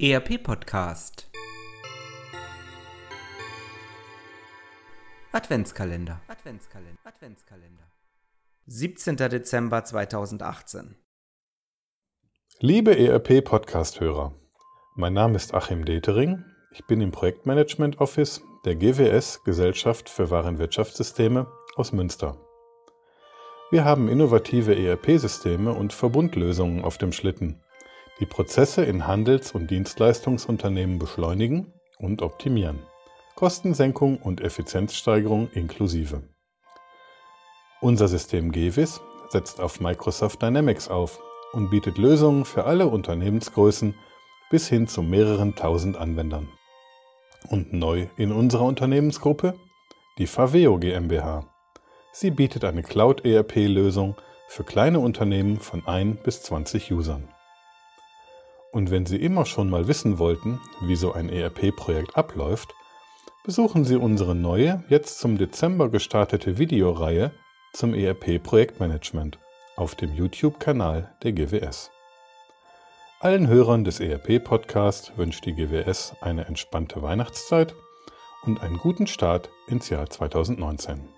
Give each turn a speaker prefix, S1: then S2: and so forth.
S1: ERP Podcast Adventskalender Adventskalender Adventskalender 17. Dezember 2018
S2: Liebe ERP Podcast Hörer, mein Name ist Achim Detering. Ich bin im Projektmanagement Office der GWS Gesellschaft für Warenwirtschaftssysteme aus Münster. Wir haben innovative ERP-Systeme und Verbundlösungen auf dem Schlitten die Prozesse in Handels- und Dienstleistungsunternehmen beschleunigen und optimieren. Kostensenkung und Effizienzsteigerung inklusive. Unser System GEWIS setzt auf Microsoft Dynamics auf und bietet Lösungen für alle Unternehmensgrößen bis hin zu mehreren tausend Anwendern. Und neu in unserer Unternehmensgruppe die Faveo GmbH. Sie bietet eine Cloud-ERP-Lösung für kleine Unternehmen von 1 bis 20 Usern. Und wenn Sie immer schon mal wissen wollten, wie so ein ERP-Projekt abläuft, besuchen Sie unsere neue, jetzt zum Dezember gestartete Videoreihe zum ERP-Projektmanagement auf dem YouTube-Kanal der GWS. Allen Hörern des ERP-Podcasts wünscht die GWS eine entspannte Weihnachtszeit und einen guten Start ins Jahr 2019.